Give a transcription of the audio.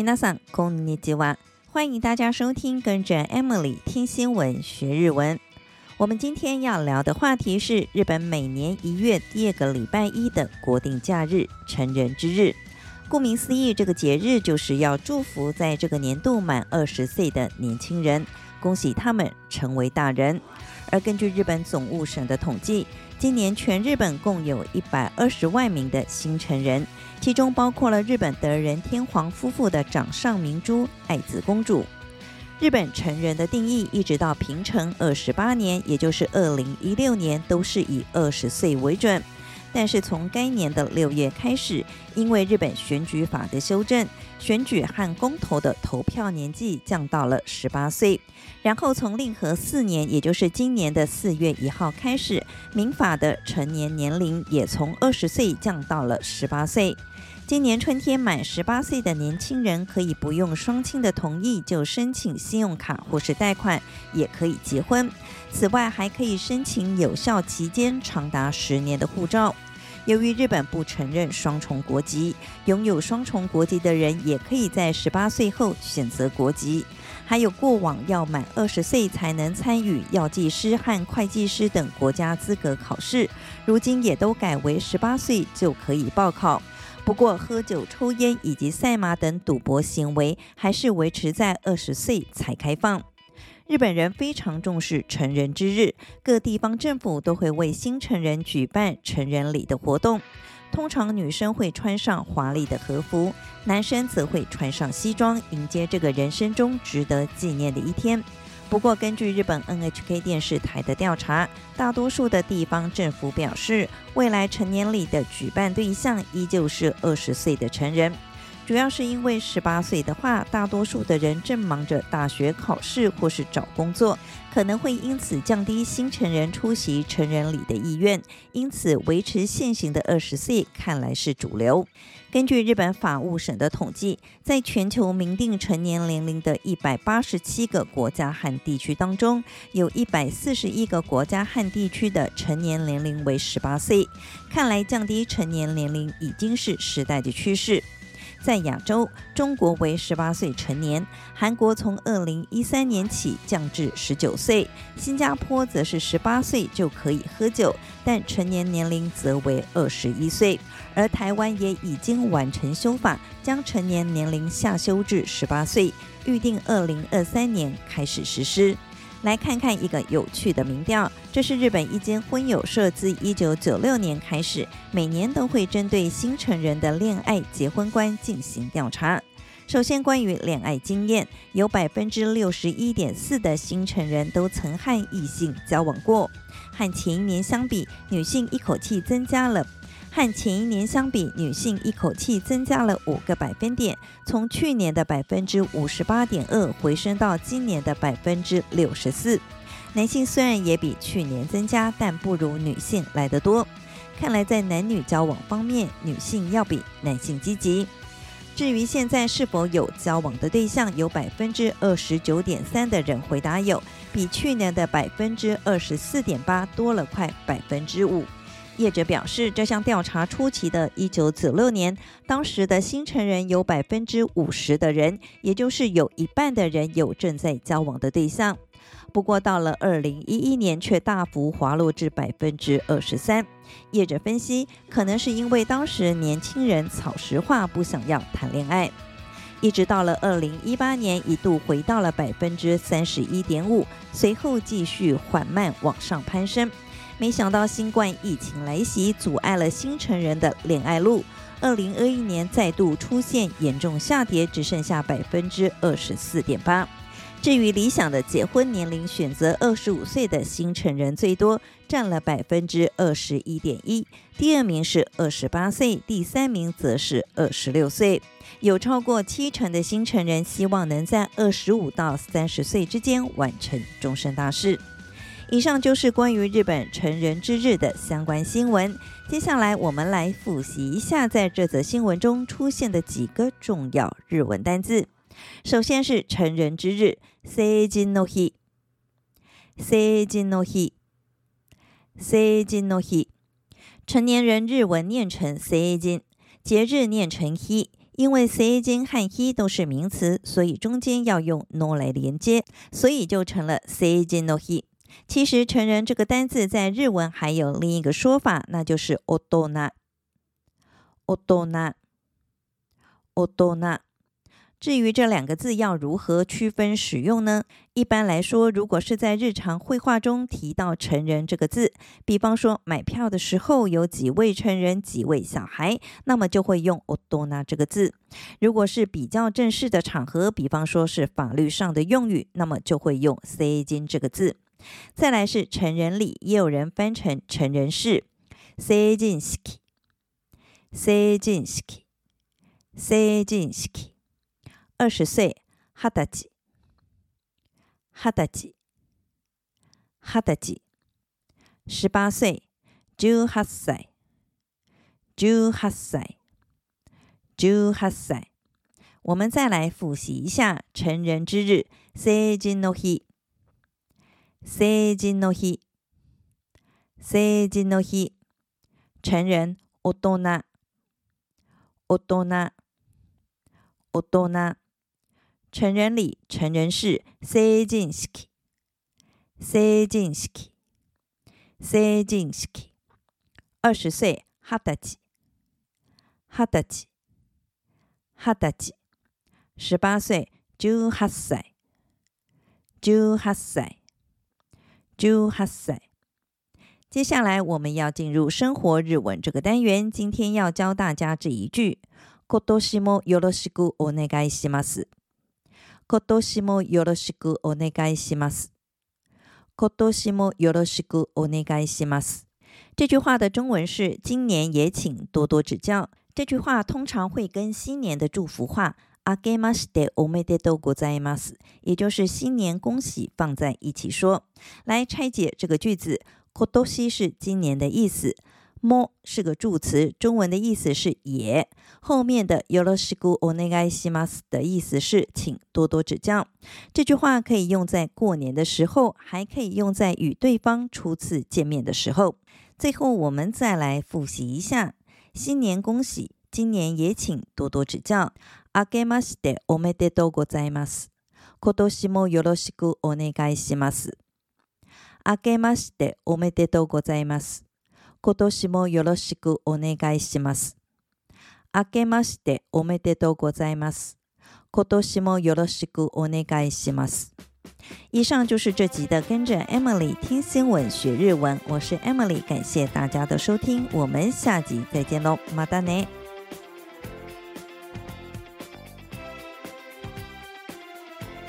皆さんこんにちは，欢迎大家收听，跟着 Emily 听新闻学日文。我们今天要聊的话题是日本每年一月第二个礼拜一的国定假日——成人之日。顾名思义，这个节日就是要祝福在这个年度满二十岁的年轻人，恭喜他们成为大人。而根据日本总务省的统计， 今年全日本共有一百二十万名的新成人，其中包括了日本德仁天皇夫妇的掌上明珠爱子公主。日本成人的定义一直到平成二十八年，也就是二零一六年，都是以二十岁为准。但是从该年的六月开始，因为日本选举法的修正，选举和公投的投票年纪降到了十八岁。然后从令和四年，也就是今年的四月一号开始，民法的成年年龄也从二十岁降到了十八岁。今年春天满十八岁的年轻人，可以不用双亲的同意就申请信用卡或是贷款，也可以结婚。此外，还可以申请有效期间长达十年的护照。由于日本不承认双重国籍，拥有双重国籍的人也可以在十八岁后选择国籍。还有过往要满二十岁才能参与药剂师和会计师等国家资格考试，如今也都改为十八岁就可以报考。不过，喝酒、抽烟以及赛马等赌博行为还是维持在二十岁才开放。日本人非常重视成人之日，各地方政府都会为新成人举办成人礼的活动。通常女生会穿上华丽的和服，男生则会穿上西装，迎接这个人生中值得纪念的一天。不过，根据日本 NHK 电视台的调查，大多数的地方政府表示，未来成年礼的举办对象依旧是二十岁的成人。主要是因为十八岁的话，大多数的人正忙着大学考试或是找工作，可能会因此降低新成人出席成人礼的意愿。因此，维持现行的二十岁看来是主流。根据日本法务省的统计，在全球明定成年年龄的一百八十七个国家和地区当中，有一百四十一个国家和地区的成年年龄为十八岁。看来，降低成年年龄已经是时代的趋势。在亚洲，中国为十八岁成年，韩国从二零一三年起降至十九岁，新加坡则是十八岁就可以喝酒，但成年年龄则为二十一岁，而台湾也已经完成修法，将成年年龄下修至十八岁，预定二零二三年开始实施。来看看一个有趣的民调，这是日本一间婚友社自一九九六年开始，每年都会针对新成人的恋爱结婚观进行调查。首先，关于恋爱经验，有百分之六十一点四的新成人都曾和异性交往过，和前一年相比，女性一口气增加了。和前一年相比，女性一口气增加了五个百分点，从去年的百分之五十八点二回升到今年的百分之六十四。男性虽然也比去年增加，但不如女性来得多。看来在男女交往方面，女性要比男性积极。至于现在是否有交往的对象，有百分之二十九点三的人回答有，比去年的百分之二十四点八多了快百分之五。业者表示，这项调查初期的1996年，当时的新成人有百分之五十的人，也就是有一半的人有正在交往的对象。不过到了2011年，却大幅滑落至百分之二十三。业者分析，可能是因为当时年轻人草食化，不想要谈恋爱。一直到了2018年，一度回到了百分之三十一点五，随后继续缓慢往上攀升。没想到新冠疫情来袭，阻碍了新成人的恋爱路。二零二一年再度出现严重下跌，只剩下百分之二十四点八。至于理想的结婚年龄，选择二十五岁的新成人最多，占了百分之二十一点一。第二名是二十八岁，第三名则是二十六岁。有超过七成的新成人希望能在二十五到三十岁之间完成终身大事。以上就是关于日本成人之日的相关新闻。接下来，我们来复习一下在这则新闻中出现的几个重要日文单字。首先是成人之日，成人の日，成人の日，成人の日。成年人日文念成成人，节日念成日。 因为 seijin 和 he 都是名词，所以中间要用 no 来连接，所以就成了 seijin no hi。 其实成人这个单字在日文还有另一个说法，那就是大人。大人。大人。至于这两个字要如何区分使用呢？一般来说，如果是在日常会话中提到“成人”这个字，比方说买票的时候有几位成人、几位小孩，那么就会用“大人”这个字。如果是比较正式的场合，比方说是法律上的用语，那么就会用“成人”这个字。再来是成人礼，也有人翻成成人式，成人式，成人式，成人式。二十岁，二十歳，二十歳，二十歳。十八岁，十八岁，十八岁，十八岁。我们再来复习一下成人之日，成人の日，成人の日。成人の日。成人大人。大人。大人。成人礼成人式。成人式。成人式。成人式。二十歳二十歳。二十歳。二十歳。十八歳十八歳。十八歳。就哈塞接下来我们要进入生活日文这个单元今天要教大家这一句。这句话的中文是今年也请多多指教。这句话通常会跟新年的祝福话あけましておめでとうございます，也就是新年恭喜放在一起说。来拆解这个句子，是今年的意思。も是个助词，中文的意思是也。后面的よろしくお願いします的意思是请多多指教。这句话可以用在过年的时候，还可以用在与对方初次见面的时候。最后，我们再来复习一下：新年恭喜，今年也请多多指教。あけましておめでとうございます。今年もよろしくお愿いします。あけましておめでとうございます。今年もよろしくお愿いします。明けましておめでとうございます。今年もよろしくお愿いします。以上就是这集的跟着 Emily 听新闻学日文，我是 Emily，感谢大家的收听，我们下集再见喽，またね。